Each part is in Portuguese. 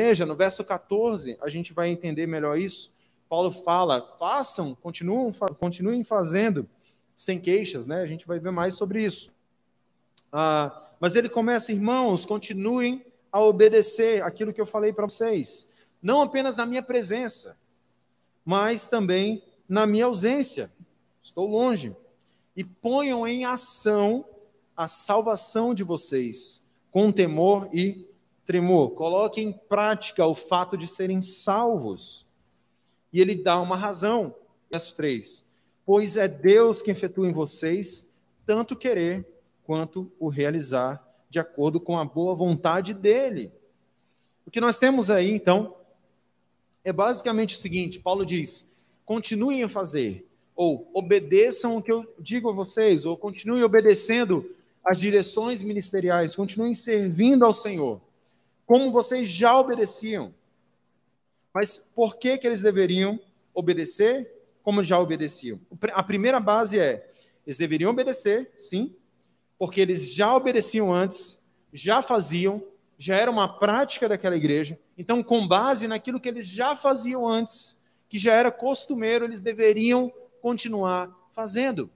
igreja, no verso 14, a gente vai entender melhor isso. Paulo fala: façam, continuem, continuem fazendo sem queixas, né? A gente vai ver mais sobre isso. Ah, mas ele começa, irmãos, continuem a obedecer aquilo que eu falei para vocês, não apenas na minha presença, mas também na minha ausência. Estou longe. E ponham em ação a salvação de vocês, com temor e tremor. Coloquem em prática o fato de serem salvos. E ele dá uma razão, verso 3. Pois é Deus que efetua em vocês tanto querer quanto o realizar, de acordo com a boa vontade dele. O que nós temos aí, então, é basicamente o seguinte: Paulo diz, continuem a fazer, ou obedeçam o que eu digo a vocês, ou continuem obedecendo as direções ministeriais, continuem servindo ao Senhor, como vocês já obedeciam. Mas por que, que eles deveriam obedecer como já obedeciam? A primeira base é: eles deveriam obedecer, sim, porque eles já obedeciam antes, já faziam, já era uma prática daquela igreja. Então, com base naquilo que eles já faziam antes, que já era costumeiro, eles deveriam continuar fazendo.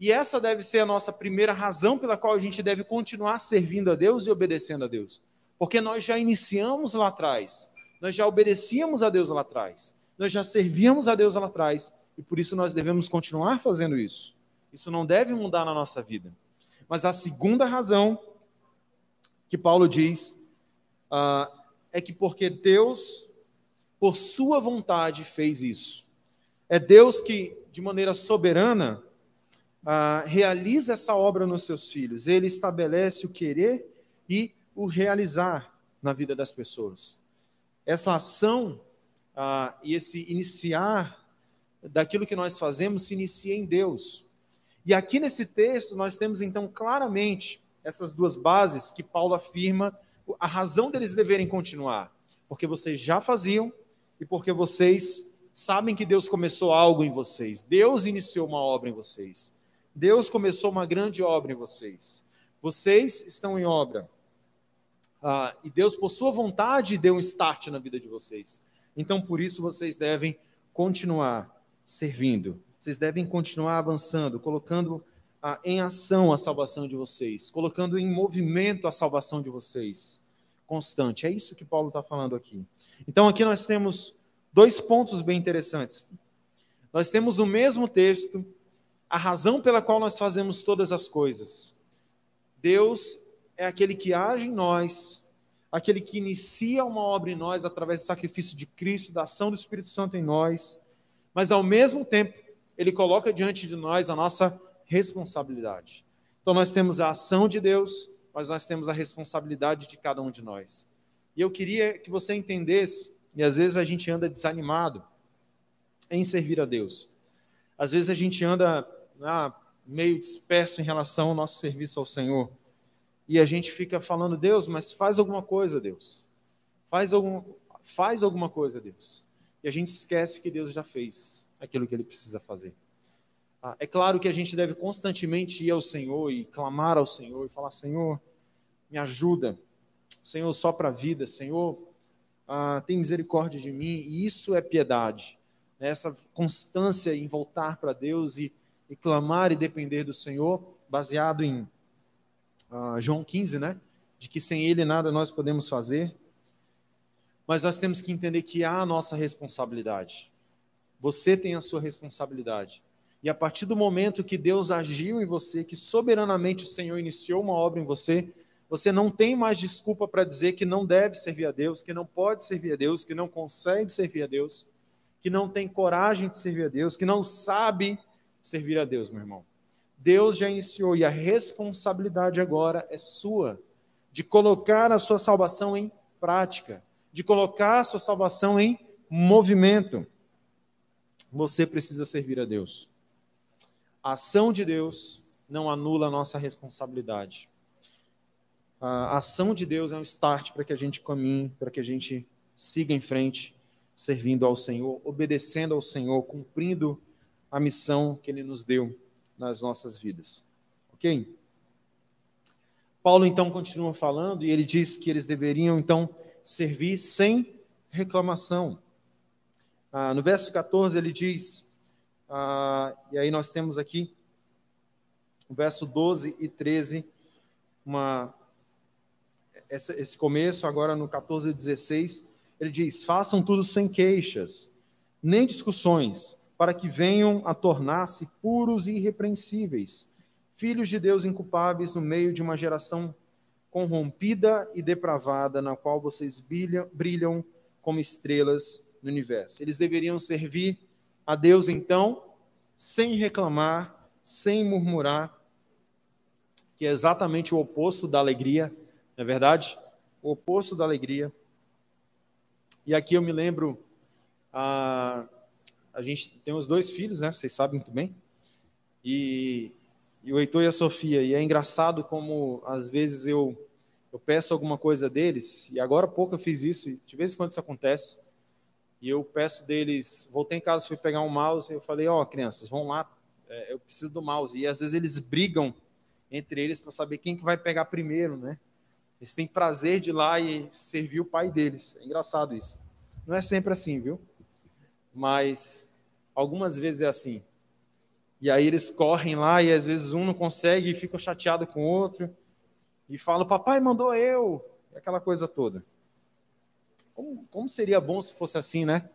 E essa deve ser a nossa primeira razão pela qual a gente deve continuar servindo a Deus e obedecendo a Deus. Porque nós já iniciamos lá atrás nós já obedecíamos a Deus lá atrás, nós já servíamos a Deus lá atrás, e por isso nós devemos continuar fazendo isso. Isso não deve mudar na nossa vida. Mas a segunda razão que Paulo diz uh, é que porque Deus, por sua vontade, fez isso. É Deus que, de maneira soberana, uh, realiza essa obra nos seus filhos. Ele estabelece o querer e o realizar na vida das pessoas essa ação ah, e esse iniciar daquilo que nós fazemos se inicia em Deus. E aqui nesse texto nós temos então claramente essas duas bases que Paulo afirma a razão deles deverem continuar, porque vocês já faziam e porque vocês sabem que Deus começou algo em vocês. Deus iniciou uma obra em vocês. Deus começou uma grande obra em vocês. Vocês estão em obra. Ah, e Deus, por sua vontade, deu um start na vida de vocês. Então, por isso, vocês devem continuar servindo. Vocês devem continuar avançando, colocando ah, em ação a salvação de vocês, colocando em movimento a salvação de vocês. Constante. É isso que Paulo está falando aqui. Então, aqui nós temos dois pontos bem interessantes. Nós temos no mesmo texto a razão pela qual nós fazemos todas as coisas. Deus é aquele que age em nós, aquele que inicia uma obra em nós através do sacrifício de Cristo, da ação do Espírito Santo em nós, mas ao mesmo tempo, ele coloca diante de nós a nossa responsabilidade. Então nós temos a ação de Deus, mas nós temos a responsabilidade de cada um de nós. E eu queria que você entendesse, e às vezes a gente anda desanimado em servir a Deus. Às vezes a gente anda ah, meio disperso em relação ao nosso serviço ao Senhor e a gente fica falando, Deus, mas faz alguma coisa, Deus. Faz, algum, faz alguma coisa, Deus. E a gente esquece que Deus já fez aquilo que ele precisa fazer. Ah, é claro que a gente deve constantemente ir ao Senhor e clamar ao Senhor e falar: Senhor, me ajuda. Senhor, só para a vida. Senhor, ah, tem misericórdia de mim. E isso é piedade. Né? Essa constância em voltar para Deus e, e clamar e depender do Senhor, baseado em uh, João 15, né? De que sem Ele nada nós podemos fazer. Mas nós temos que entender que há a nossa responsabilidade. Você tem a sua responsabilidade. E a partir do momento que Deus agiu em você, que soberanamente o Senhor iniciou uma obra em você, você não tem mais desculpa para dizer que não deve servir a Deus, que não pode servir a Deus, que não consegue servir a Deus, que não tem coragem de servir a Deus, que não sabe servir a Deus, meu irmão. Deus já iniciou e a responsabilidade agora é sua de colocar a sua salvação em prática, de colocar a sua salvação em movimento. Você precisa servir a Deus. A ação de Deus não anula a nossa responsabilidade. A ação de Deus é um start para que a gente caminhe, para que a gente siga em frente, servindo ao Senhor, obedecendo ao Senhor, cumprindo a missão que Ele nos deu nas nossas vidas. Ok? Paulo então continua falando e ele diz que eles deveriam então servir sem reclamação. Ah, no verso 14 ele diz, ah, e aí nós temos aqui, o verso 12 e 13, uma, essa, esse começo, agora no 14 e 16, ele diz: Façam tudo sem queixas, nem discussões, para que venham a tornar-se puros e irrepreensíveis, filhos de Deus inculpáveis no meio de uma geração corrompida e depravada, na qual vocês brilham, brilham como estrelas no universo. Eles deveriam servir a Deus, então, sem reclamar, sem murmurar, que é exatamente o oposto da alegria, não é verdade? O oposto da alegria. E aqui eu me lembro, a, a gente tem os dois filhos, né? Vocês sabem muito bem. E, e o Heitor e a Sofia. E é engraçado como, às vezes, eu, eu peço alguma coisa deles, e agora há pouco eu fiz isso, e de vez em quando isso acontece. E eu peço deles, voltei em casa, fui pegar um mouse, e eu falei, ó, oh, crianças, vão lá, é, eu preciso do mouse. E às vezes eles brigam entre eles para saber quem que vai pegar primeiro, né? Eles têm prazer de ir lá e servir o pai deles. É engraçado isso. Não é sempre assim, viu? Mas algumas vezes é assim. E aí eles correm lá e às vezes um não consegue e fica chateado com o outro. E fala, papai mandou eu. Aquela coisa toda. Como, como seria bom se fosse assim, né?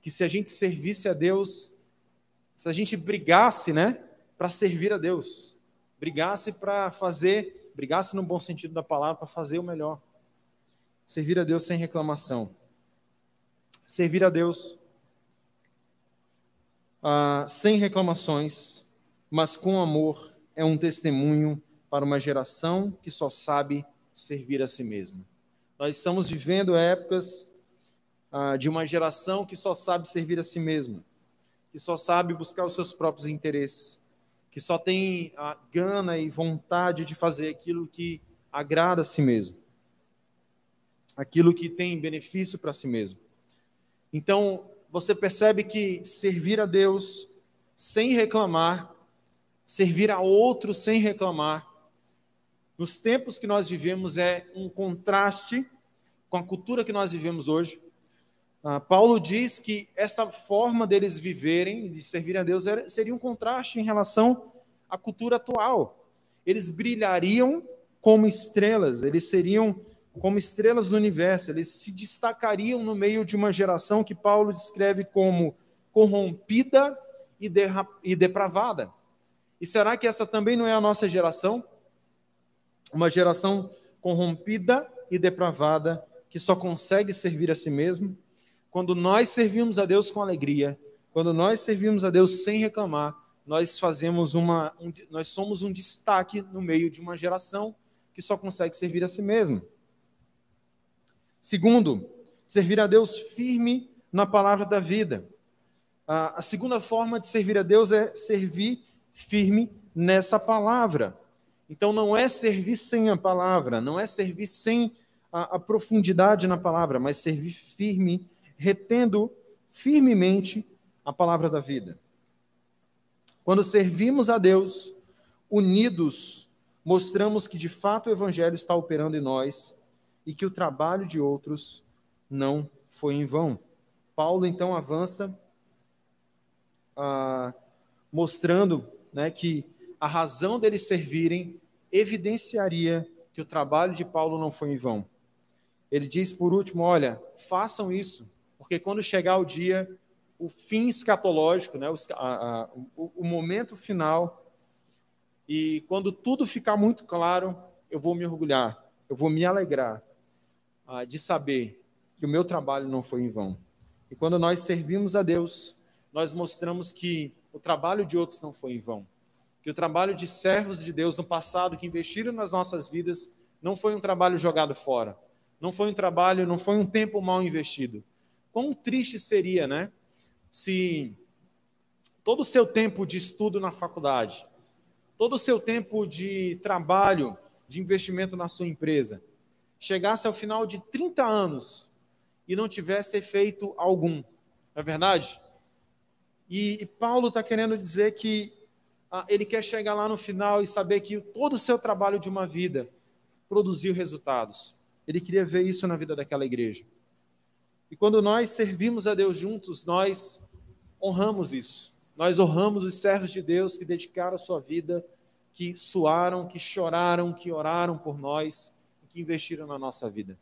Que se a gente servisse a Deus, se a gente brigasse, né? Para servir a Deus. Brigasse para fazer brigasse no bom sentido da palavra para fazer o melhor. Servir a Deus sem reclamação. Servir a Deus ah, sem reclamações, mas com amor, é um testemunho para uma geração que só sabe servir a si mesma. Nós estamos vivendo épocas ah, de uma geração que só sabe servir a si mesma, que só sabe buscar os seus próprios interesses, que só tem a gana e vontade de fazer aquilo que agrada a si mesmo, aquilo que tem benefício para si mesmo. Então, você percebe que servir a Deus sem reclamar, servir a outro sem reclamar, nos tempos que nós vivemos é um contraste com a cultura que nós vivemos hoje. Ah, Paulo diz que essa forma deles viverem, de servir a Deus, seria um contraste em relação à cultura atual. Eles brilhariam como estrelas, eles seriam como estrelas do universo, eles se destacariam no meio de uma geração que Paulo descreve como corrompida e, e depravada. E será que essa também não é a nossa geração? Uma geração corrompida e depravada que só consegue servir a si mesmo? Quando nós servimos a Deus com alegria, quando nós servimos a Deus sem reclamar, nós fazemos uma, um, nós somos um destaque no meio de uma geração que só consegue servir a si mesmo. Segundo, servir a Deus firme na palavra da vida. A, segunda forma de servir a Deus é servir firme nessa palavra. Então não é servir sem a palavra, não é servir sem a, a profundidade na palavra, mas servir firme retendo firmemente a palavra da vida. Quando servimos a Deus unidos, mostramos que de fato o Evangelho está operando em nós e que o trabalho de outros não foi em vão. Paulo então avança ah, mostrando né, que a razão deles servirem evidenciaria que o trabalho de Paulo não foi em vão. Ele diz por último: olha, façam isso porque quando chegar o dia, o fim escatológico, né, o, a, o, o momento final, e quando tudo ficar muito claro, eu vou me orgulhar, eu vou me alegrar ah, de saber que o meu trabalho não foi em vão. E quando nós servimos a Deus, nós mostramos que o trabalho de outros não foi em vão. Que o trabalho de servos de Deus no passado que investiram nas nossas vidas não foi um trabalho jogado fora. Não foi um trabalho, não foi um tempo mal investido. Quão triste seria, né? Se todo o seu tempo de estudo na faculdade, todo o seu tempo de trabalho, de investimento na sua empresa, chegasse ao final de 30 anos e não tivesse efeito algum. Não é verdade? E, e Paulo está querendo dizer que ah, ele quer chegar lá no final e saber que todo o seu trabalho de uma vida produziu resultados. Ele queria ver isso na vida daquela igreja. E quando nós servimos a Deus juntos, nós honramos isso. Nós honramos os servos de Deus que dedicaram a sua vida, que suaram, que choraram, que oraram por nós, que investiram na nossa vida.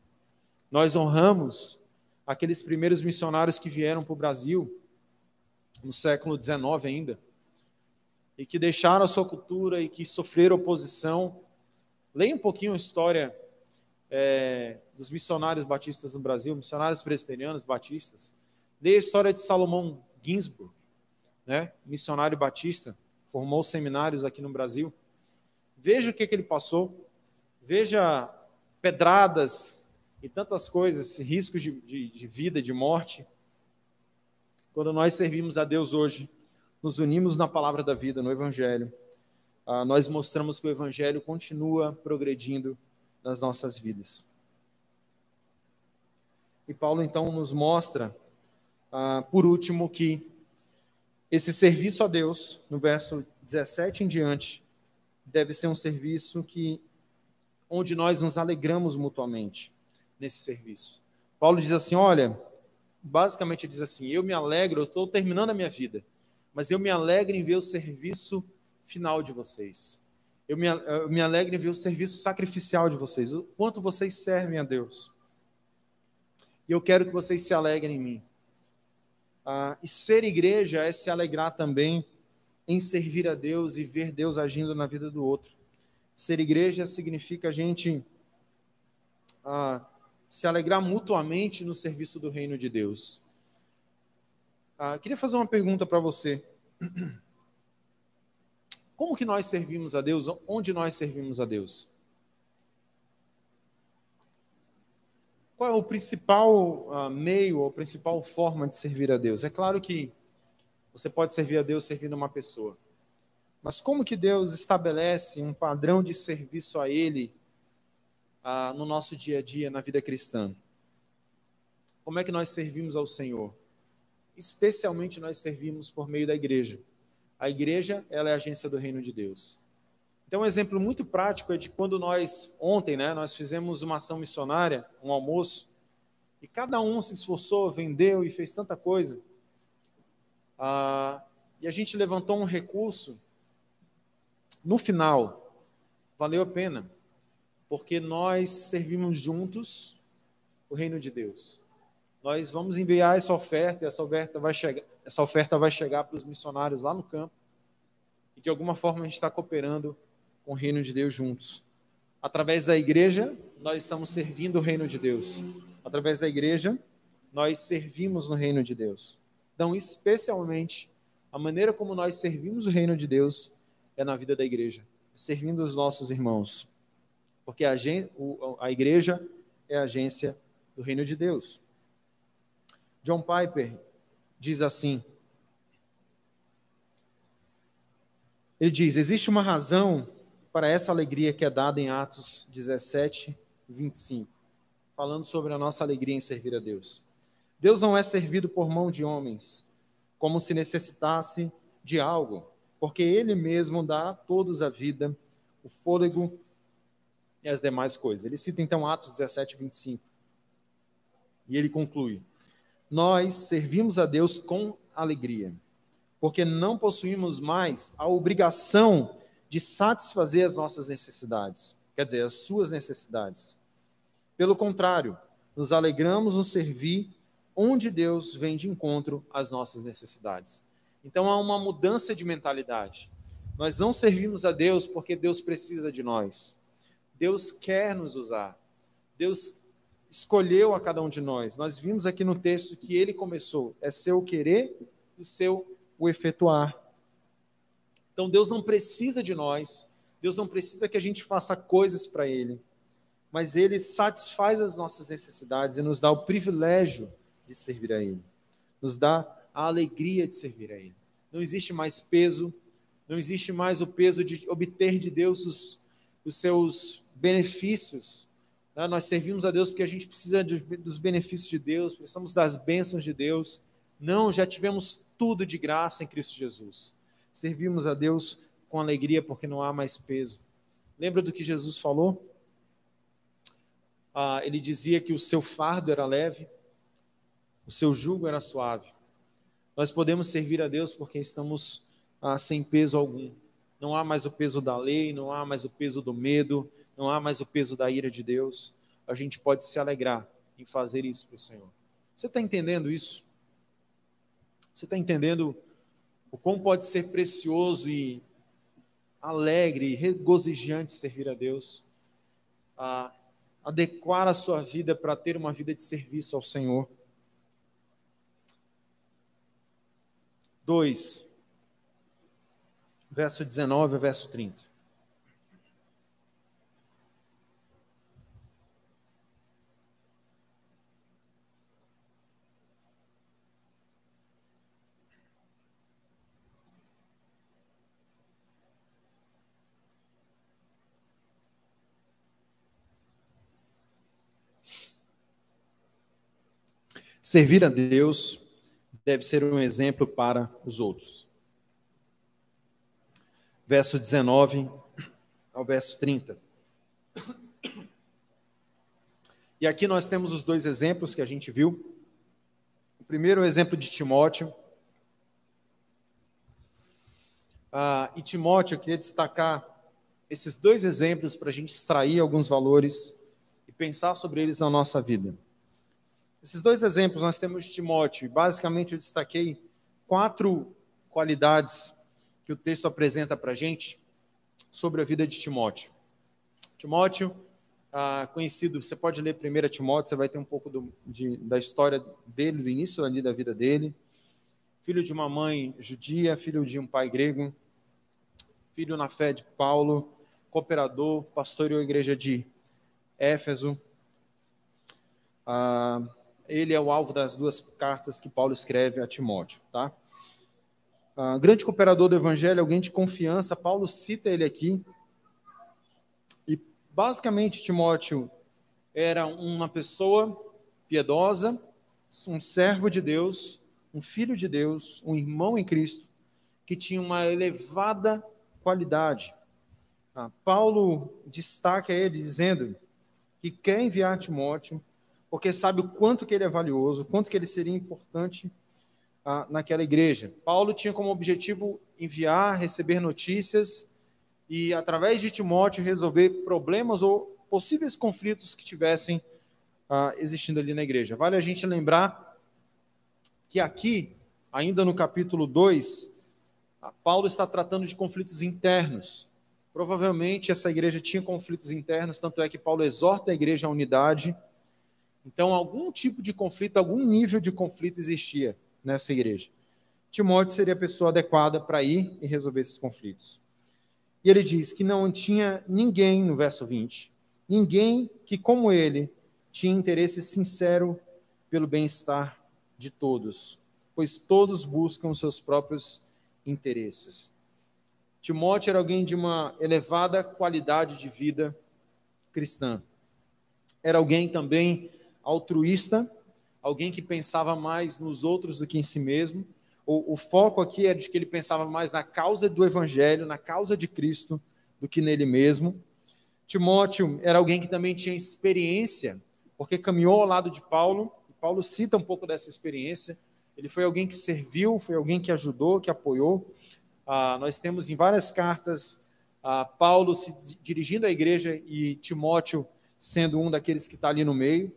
Nós honramos aqueles primeiros missionários que vieram para o Brasil, no século XIX ainda, e que deixaram a sua cultura e que sofreram oposição. Leia um pouquinho a história é, dos missionários batistas no Brasil, missionários presbiterianos batistas. Leia a história de Salomão Ginsburg, né, missionário batista, formou seminários aqui no Brasil. Veja o que, que ele passou, veja pedradas e tantas coisas, riscos de, de, de vida, de morte. Quando nós servimos a Deus hoje, nos unimos na palavra da vida, no Evangelho, ah, nós mostramos que o Evangelho continua progredindo nas nossas vidas. E Paulo então nos mostra, ah, por último, que esse serviço a Deus, no verso 17 em diante, deve ser um serviço que onde nós nos alegramos mutuamente nesse serviço. Paulo diz assim: olha, basicamente diz assim: eu me alegro, eu estou terminando a minha vida, mas eu me alegro em ver o serviço final de vocês. Eu me, eu me alegro em ver o serviço sacrificial de vocês, o quanto vocês servem a Deus. E eu quero que vocês se alegrem em mim. Ah, e ser igreja é se alegrar também em servir a Deus e ver Deus agindo na vida do outro. Ser igreja significa a gente ah, se alegrar mutuamente no serviço do reino de Deus. Ah, queria fazer uma pergunta para você. Como que nós servimos a Deus? Onde nós servimos a Deus? Qual é o principal uh, meio, ou principal forma de servir a Deus? É claro que você pode servir a Deus servindo uma pessoa. Mas como que Deus estabelece um padrão de serviço a Ele uh, no nosso dia a dia, na vida cristã? Como é que nós servimos ao Senhor? Especialmente nós servimos por meio da igreja. A igreja, ela é a agência do reino de Deus. Então, um exemplo muito prático é de quando nós, ontem, né, nós fizemos uma ação missionária, um almoço, e cada um se esforçou, vendeu e fez tanta coisa. Ah, e a gente levantou um recurso. No final, valeu a pena, porque nós servimos juntos o reino de Deus. Nós vamos enviar essa oferta, e essa oferta vai chegar, essa oferta vai chegar para os missionários lá no campo. E de alguma forma a gente está cooperando com o reino de Deus juntos. Através da igreja, nós estamos servindo o reino de Deus. Através da igreja, nós servimos no reino de Deus. Então, especialmente, a maneira como nós servimos o reino de Deus é na vida da igreja, servindo os nossos irmãos. Porque a, a igreja é a agência do reino de Deus. John Piper diz assim: ele diz, existe uma razão para essa alegria que é dada em Atos 17, 25, falando sobre a nossa alegria em servir a Deus. Deus não é servido por mão de homens, como se necessitasse de algo, porque Ele mesmo dá a todos a vida, o fôlego e as demais coisas. Ele cita então Atos 17, 25. E ele conclui: Nós servimos a Deus com alegria, porque não possuímos mais a obrigação de satisfazer as nossas necessidades, quer dizer, as suas necessidades. Pelo contrário, nos alegramos no servir onde Deus vem de encontro às nossas necessidades. Então há uma mudança de mentalidade. Nós não servimos a Deus porque Deus precisa de nós. Deus quer nos usar. Deus escolheu a cada um de nós. Nós vimos aqui no texto que ele começou. É seu querer e o seu o efetuar. Então Deus não precisa de nós, Deus não precisa que a gente faça coisas para Ele, mas Ele satisfaz as nossas necessidades e nos dá o privilégio de servir a Ele, nos dá a alegria de servir a Ele. Não existe mais peso, não existe mais o peso de obter de Deus os, os seus benefícios. Né? Nós servimos a Deus porque a gente precisa de, dos benefícios de Deus, precisamos das bênçãos de Deus. Não, já tivemos tudo de graça em Cristo Jesus. Servimos a Deus com alegria porque não há mais peso. Lembra do que Jesus falou? ah, ele dizia que o seu fardo era leve, o seu jugo era suave. Nós podemos servir a Deus porque estamos ah, sem peso algum. Não há mais o peso da lei, não há mais o peso do medo, não há mais o peso da ira de Deus. A gente pode se alegrar em fazer isso para o Senhor. Você está entendendo isso? Você está entendendo o quão pode ser precioso e alegre regozijante servir a Deus? Ah, adequar a sua vida para ter uma vida de serviço ao Senhor. 2, verso 19 verso 30. Servir a Deus deve ser um exemplo para os outros. Verso 19 ao verso 30. E aqui nós temos os dois exemplos que a gente viu. O primeiro é o exemplo de Timóteo. Ah, e Timóteo, eu queria destacar esses dois exemplos para a gente extrair alguns valores e pensar sobre eles na nossa vida. Esses dois exemplos nós temos de Timóteo, basicamente eu destaquei quatro qualidades que o texto apresenta para a gente sobre a vida de Timóteo. Timóteo, ah, conhecido, você pode ler 1 Timóteo, você vai ter um pouco do, de, da história dele, do início ali da vida dele. Filho de uma mãe judia, filho de um pai grego, filho na fé de Paulo, cooperador, pastoreou a igreja de Éfeso. Ah, ele é o alvo das duas cartas que Paulo escreve a Timóteo, tá? Uh, grande cooperador do evangelho, alguém de confiança, Paulo cita ele aqui. E basicamente Timóteo era uma pessoa piedosa, um servo de Deus, um filho de Deus, um irmão em Cristo, que tinha uma elevada qualidade. Ah, Paulo destaca ele dizendo que quer enviar Timóteo porque sabe o quanto que ele é valioso, o quanto que ele seria importante ah, naquela igreja. Paulo tinha como objetivo enviar, receber notícias e, através de Timóteo, resolver problemas ou possíveis conflitos que tivessem ah, existindo ali na igreja. Vale a gente lembrar que aqui, ainda no capítulo 2, ah, Paulo está tratando de conflitos internos. Provavelmente essa igreja tinha conflitos internos, tanto é que Paulo exorta a igreja à unidade então, algum tipo de conflito, algum nível de conflito existia nessa igreja. Timóteo seria a pessoa adequada para ir e resolver esses conflitos. E ele diz que não tinha ninguém, no verso 20, ninguém que, como ele, tinha interesse sincero pelo bem-estar de todos, pois todos buscam seus próprios interesses. Timóteo era alguém de uma elevada qualidade de vida cristã. Era alguém também altruísta, alguém que pensava mais nos outros do que em si mesmo. O, o foco aqui é de que ele pensava mais na causa do evangelho, na causa de Cristo, do que nele mesmo. Timóteo era alguém que também tinha experiência, porque caminhou ao lado de Paulo. Paulo cita um pouco dessa experiência. Ele foi alguém que serviu, foi alguém que ajudou, que apoiou. Ah, nós temos em várias cartas ah, Paulo se dirigindo à igreja e Timóteo sendo um daqueles que está ali no meio.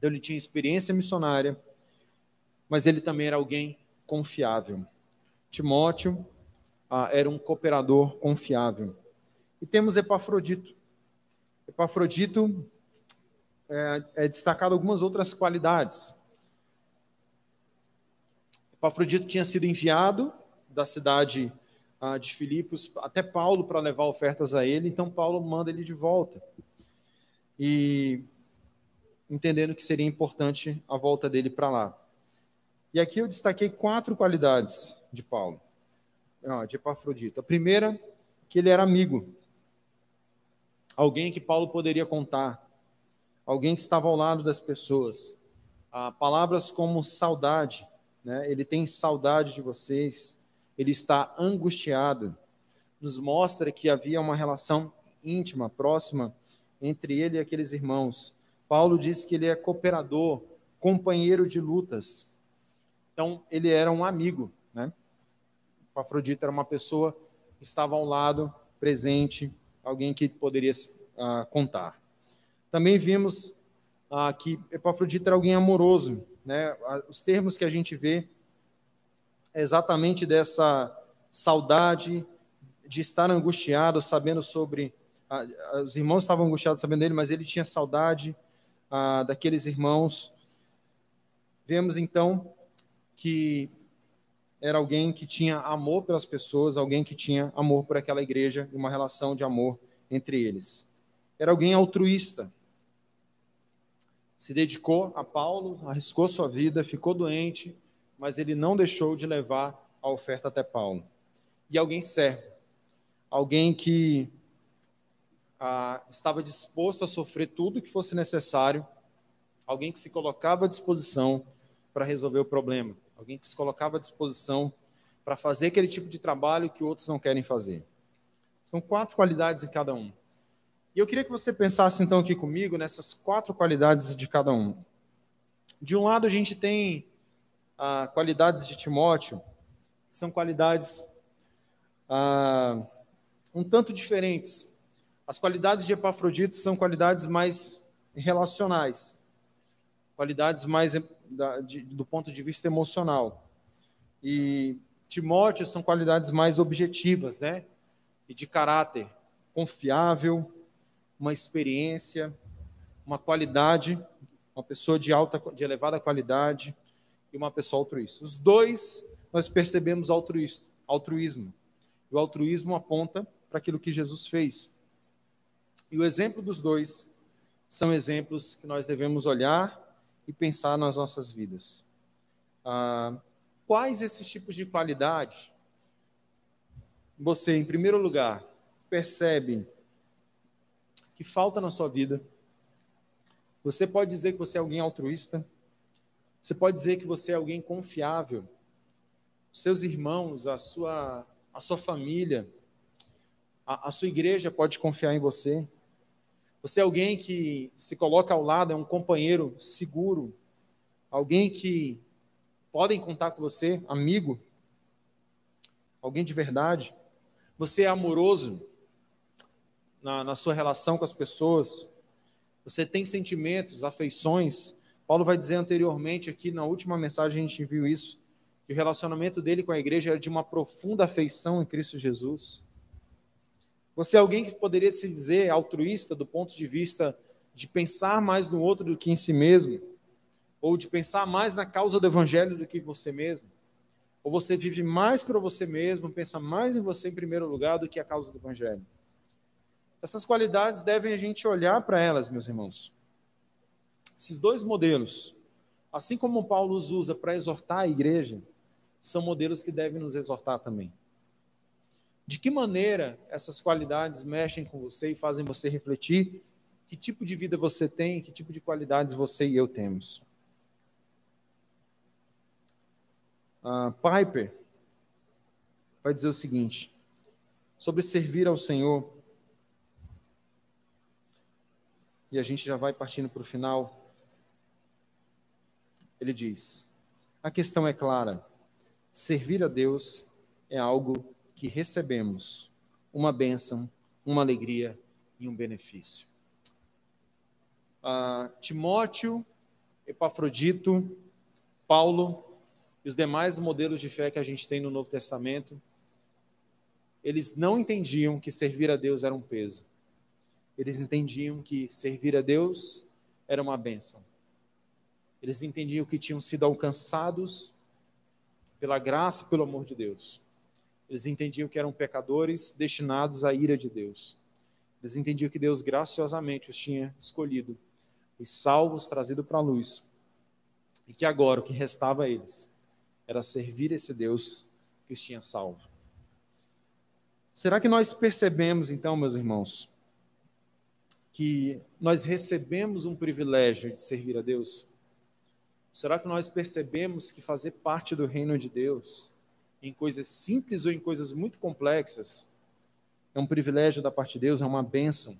Então, ele tinha experiência missionária, mas ele também era alguém confiável. Timóteo ah, era um cooperador confiável. E temos Epafrodito. Epafrodito é, é destacado algumas outras qualidades. Epafrodito tinha sido enviado da cidade ah, de Filipos até Paulo para levar ofertas a ele, então Paulo manda ele de volta. E entendendo que seria importante a volta dele para lá. E aqui eu destaquei quatro qualidades de Paulo, de Epafrodito. A primeira, que ele era amigo. Alguém que Paulo poderia contar. Alguém que estava ao lado das pessoas. Ah, palavras como saudade. Né? Ele tem saudade de vocês. Ele está angustiado. Nos mostra que havia uma relação íntima, próxima entre ele e aqueles irmãos. Paulo diz que ele é cooperador, companheiro de lutas. Então, ele era um amigo, né? Afrodita era uma pessoa que estava ao lado, presente, alguém que poderia uh, contar. Também vimos uh, que Epafrodita era alguém amoroso, né? Os termos que a gente vê é exatamente dessa saudade de estar angustiado, sabendo sobre. Os irmãos estavam angustiados sabendo dele, mas ele tinha saudade daqueles irmãos. Vemos então que era alguém que tinha amor pelas pessoas, alguém que tinha amor por aquela igreja e uma relação de amor entre eles. Era alguém altruísta. Se dedicou a Paulo, arriscou sua vida, ficou doente, mas ele não deixou de levar a oferta até Paulo. E alguém servo, alguém que ah, estava disposto a sofrer tudo que fosse necessário, alguém que se colocava à disposição para resolver o problema alguém que se colocava à disposição para fazer aquele tipo de trabalho que outros não querem fazer. São quatro qualidades em cada um. E eu queria que você pensasse então aqui comigo nessas quatro qualidades de cada um. De um lado, a gente tem ah, qualidades de Timóteo, que são qualidades ah, um tanto diferentes. As qualidades de Epafrodito são qualidades mais relacionais, qualidades mais da, de, do ponto de vista emocional. E Timóteo são qualidades mais objetivas, né? E de caráter confiável, uma experiência, uma qualidade, uma pessoa de alta, de elevada qualidade e uma pessoa altruísta. Os dois nós percebemos altruísmo. E o altruísmo aponta para aquilo que Jesus fez. E o exemplo dos dois são exemplos que nós devemos olhar e pensar nas nossas vidas. Ah, quais esses tipos de qualidade você, em primeiro lugar, percebe que falta na sua vida? Você pode dizer que você é alguém altruísta? Você pode dizer que você é alguém confiável? Seus irmãos, a sua, a sua família, a, a sua igreja pode confiar em você? Você é alguém que se coloca ao lado, é um companheiro seguro, alguém que podem contar com você, amigo, alguém de verdade. Você é amoroso na, na sua relação com as pessoas. Você tem sentimentos, afeições. Paulo vai dizer anteriormente aqui na última mensagem a gente viu isso, que o relacionamento dele com a igreja era de uma profunda afeição em Cristo Jesus. Você é alguém que poderia se dizer altruísta do ponto de vista de pensar mais no outro do que em si mesmo, ou de pensar mais na causa do evangelho do que você mesmo? Ou você vive mais para você mesmo, pensa mais em você em primeiro lugar do que a causa do evangelho? Essas qualidades devem a gente olhar para elas, meus irmãos. Esses dois modelos, assim como Paulo os usa para exortar a igreja, são modelos que devem nos exortar também. De que maneira essas qualidades mexem com você e fazem você refletir que tipo de vida você tem, que tipo de qualidades você e eu temos? Uh, Piper vai dizer o seguinte sobre servir ao Senhor. E a gente já vai partindo para o final. Ele diz: a questão é clara. Servir a Deus é algo que recebemos uma bênção, uma alegria e um benefício. Ah, Timóteo, Epafrodito, Paulo e os demais modelos de fé que a gente tem no Novo Testamento, eles não entendiam que servir a Deus era um peso. Eles entendiam que servir a Deus era uma bênção. Eles entendiam que tinham sido alcançados pela graça pelo amor de Deus. Eles entendiam que eram pecadores destinados à ira de Deus. Eles entendiam que Deus graciosamente os tinha escolhido, os salvos trazido para a luz, e que agora o que restava a eles era servir esse Deus que os tinha salvo. Será que nós percebemos então, meus irmãos, que nós recebemos um privilégio de servir a Deus? Será que nós percebemos que fazer parte do reino de Deus em coisas simples ou em coisas muito complexas, é um privilégio da parte de Deus, é uma bênção.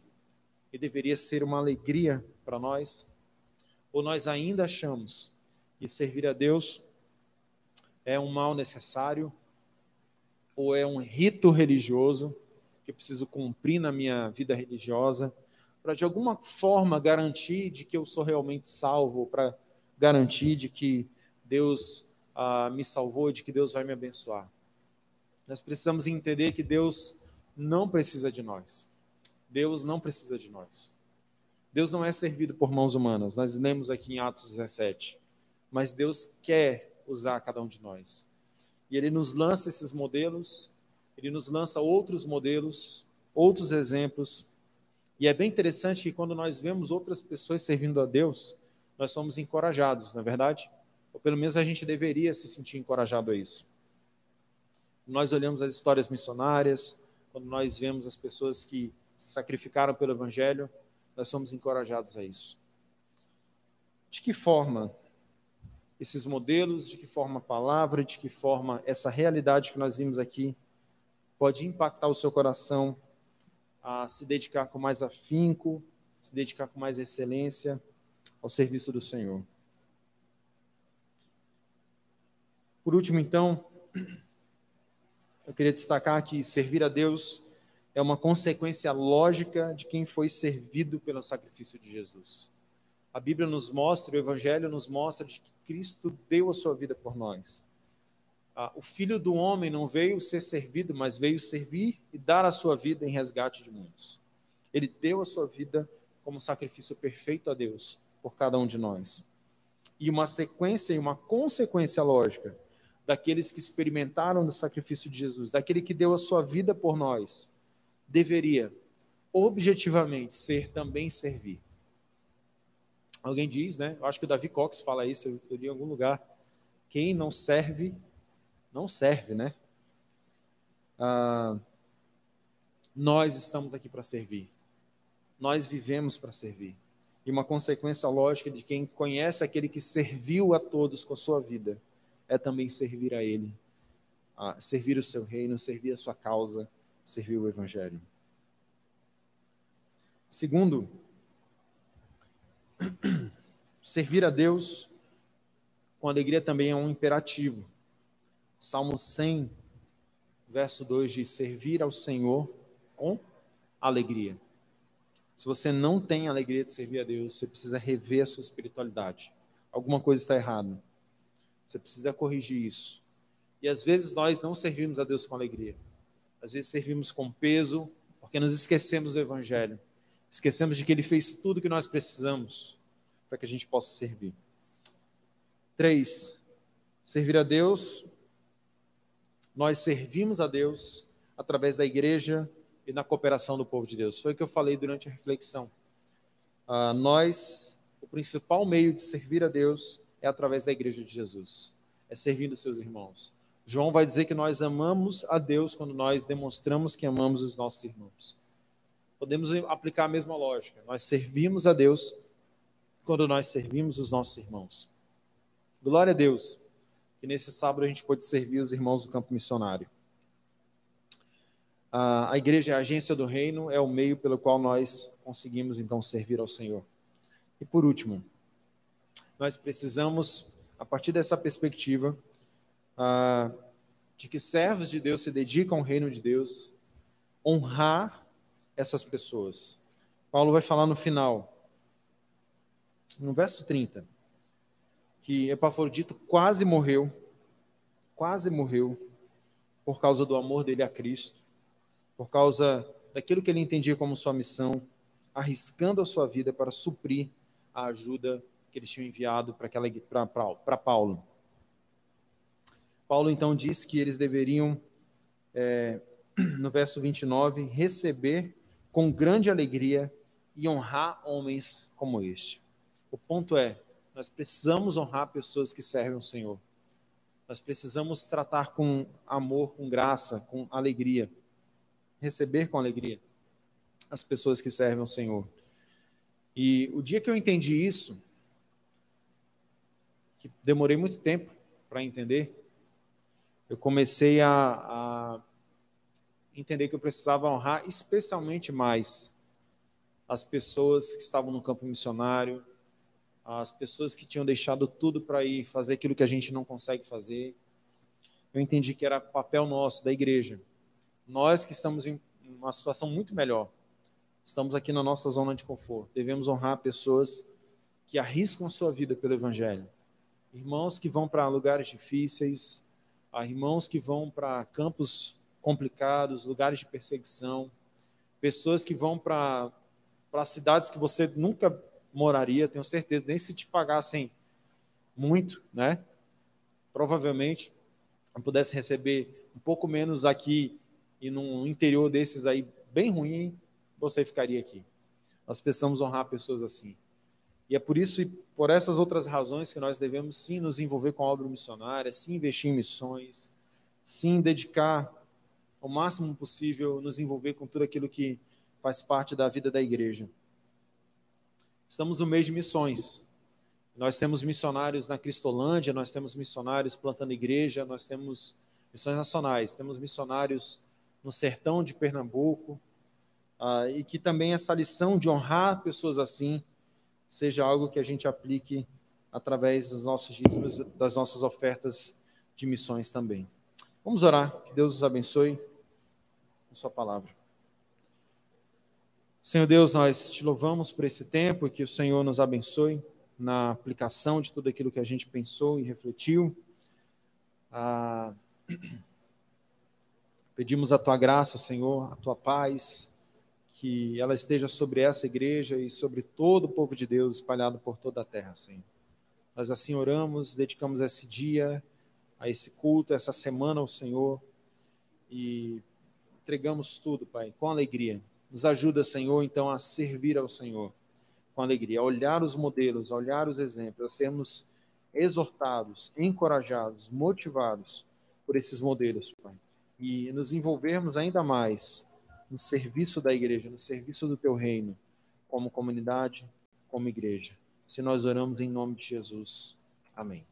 e deveria ser uma alegria para nós? Ou nós ainda achamos que servir a Deus é um mal necessário? Ou é um rito religioso que eu preciso cumprir na minha vida religiosa para de alguma forma garantir de que eu sou realmente salvo, para garantir de que Deus ah, me salvou, de que Deus vai me abençoar? Nós precisamos entender que Deus não precisa de nós. Deus não precisa de nós. Deus não é servido por mãos humanas. Nós lemos aqui em Atos 17. Mas Deus quer usar cada um de nós. E Ele nos lança esses modelos, Ele nos lança outros modelos, outros exemplos. E é bem interessante que quando nós vemos outras pessoas servindo a Deus, nós somos encorajados, não é verdade? Ou pelo menos a gente deveria se sentir encorajado a isso. Nós olhamos as histórias missionárias, quando nós vemos as pessoas que se sacrificaram pelo Evangelho, nós somos encorajados a isso. De que forma esses modelos, de que forma a palavra, de que forma essa realidade que nós vimos aqui pode impactar o seu coração a se dedicar com mais afinco, se dedicar com mais excelência ao serviço do Senhor. Por último, então, eu queria destacar que servir a Deus é uma consequência lógica de quem foi servido pelo sacrifício de Jesus. A Bíblia nos mostra, o Evangelho nos mostra de que Cristo deu a sua vida por nós. Ah, o Filho do Homem não veio ser servido, mas veio servir e dar a sua vida em resgate de muitos. Ele deu a sua vida como sacrifício perfeito a Deus por cada um de nós. E uma sequência e uma consequência lógica daqueles que experimentaram o sacrifício de Jesus, daquele que deu a sua vida por nós, deveria objetivamente ser também servir. Alguém diz, né? Eu acho que o Davi Cox fala isso, eu, li em algum lugar. Quem não serve, não serve, né? Ah, nós estamos aqui para servir. Nós vivemos para servir. E uma consequência lógica de quem conhece aquele que serviu a todos com a sua vida é também servir a Ele, servir o seu reino, servir a sua causa, servir o Evangelho. Segundo, servir a Deus com alegria também é um imperativo. Salmo 100, verso 2 diz: Servir ao Senhor com alegria. Se você não tem alegria de servir a Deus, você precisa rever a sua espiritualidade. Alguma coisa está errada. Você precisa corrigir isso. E às vezes nós não servimos a Deus com alegria. Às vezes servimos com peso, porque nos esquecemos do Evangelho. Esquecemos de que Ele fez tudo o que nós precisamos para que a gente possa servir. Três, servir a Deus. Nós servimos a Deus através da igreja e na cooperação do povo de Deus. Foi o que eu falei durante a reflexão. Uh, nós, o principal meio de servir a Deus é através da igreja de Jesus, é servindo seus irmãos. João vai dizer que nós amamos a Deus quando nós demonstramos que amamos os nossos irmãos. Podemos aplicar a mesma lógica. Nós servimos a Deus quando nós servimos os nossos irmãos. Glória a Deus que nesse sábado a gente pode servir os irmãos do campo missionário. A igreja é a agência do reino, é o meio pelo qual nós conseguimos então servir ao Senhor. E por último, nós precisamos, a partir dessa perspectiva, ah, de que servos de Deus se dedicam ao reino de Deus, honrar essas pessoas. Paulo vai falar no final, no verso 30, que Epafrodito quase morreu, quase morreu, por causa do amor dele a Cristo, por causa daquilo que ele entendia como sua missão, arriscando a sua vida para suprir a ajuda que eles tinham enviado para Paulo. Paulo então diz que eles deveriam, é, no verso 29, receber com grande alegria e honrar homens como este. O ponto é, nós precisamos honrar pessoas que servem o Senhor. Nós precisamos tratar com amor, com graça, com alegria. Receber com alegria as pessoas que servem o Senhor. E o dia que eu entendi isso, que demorei muito tempo para entender, eu comecei a, a, entender que eu precisava honrar especialmente mais as pessoas que estavam no campo missionário, as pessoas que tinham deixado tudo para ir fazer aquilo que a gente não consegue fazer. Eu entendi que era papel nosso, da igreja. Nós que estamos em uma situação muito melhor, estamos aqui na nossa zona de conforto, devemos honrar pessoas que arriscam sua vida pelo Evangelho. Irmãos que vão para lugares difíceis, irmãos que vão para campos complicados, lugares de perseguição, pessoas que vão para cidades que você nunca moraria, tenho certeza, nem se te pagassem muito, né? Provavelmente eu pudesse receber um pouco menos aqui e num interior desses aí bem ruim, você ficaria aqui. Nós precisamos honrar pessoas assim. E é por isso por essas outras razões que nós devemos sim nos envolver com a obra missionária, sim investir em missões, sim dedicar o máximo possível, nos envolver com tudo aquilo que faz parte da vida da igreja. Estamos no mês de missões. Nós temos missionários na Cristolândia, nós temos missionários plantando igreja, nós temos missões nacionais, temos missionários no sertão de Pernambuco, uh, e que também essa lição de honrar pessoas assim seja algo que a gente aplique através dos nossos dízimos, das nossas ofertas de missões também. Vamos orar, que Deus nos abençoe com Sua palavra. Senhor Deus, nós te louvamos por esse tempo e que o Senhor nos abençoe na aplicação de tudo aquilo que a gente pensou e refletiu. Ah, pedimos a tua graça, Senhor, a tua paz, que ela esteja sobre essa igreja e sobre todo o povo de Deus espalhado por toda a terra, Senhor. Nós assim oramos, dedicamos esse dia, a esse culto, essa semana ao Senhor e entregamos tudo, Pai, com alegria nos ajuda, Senhor, então a servir ao Senhor com alegria, a olhar os modelos, a olhar os exemplos, a sermos exortados, encorajados, motivados por esses modelos, Pai. E nos envolvermos ainda mais no serviço da igreja, no serviço do teu reino, como comunidade, como igreja. Se nós oramos em nome de Jesus. Amém.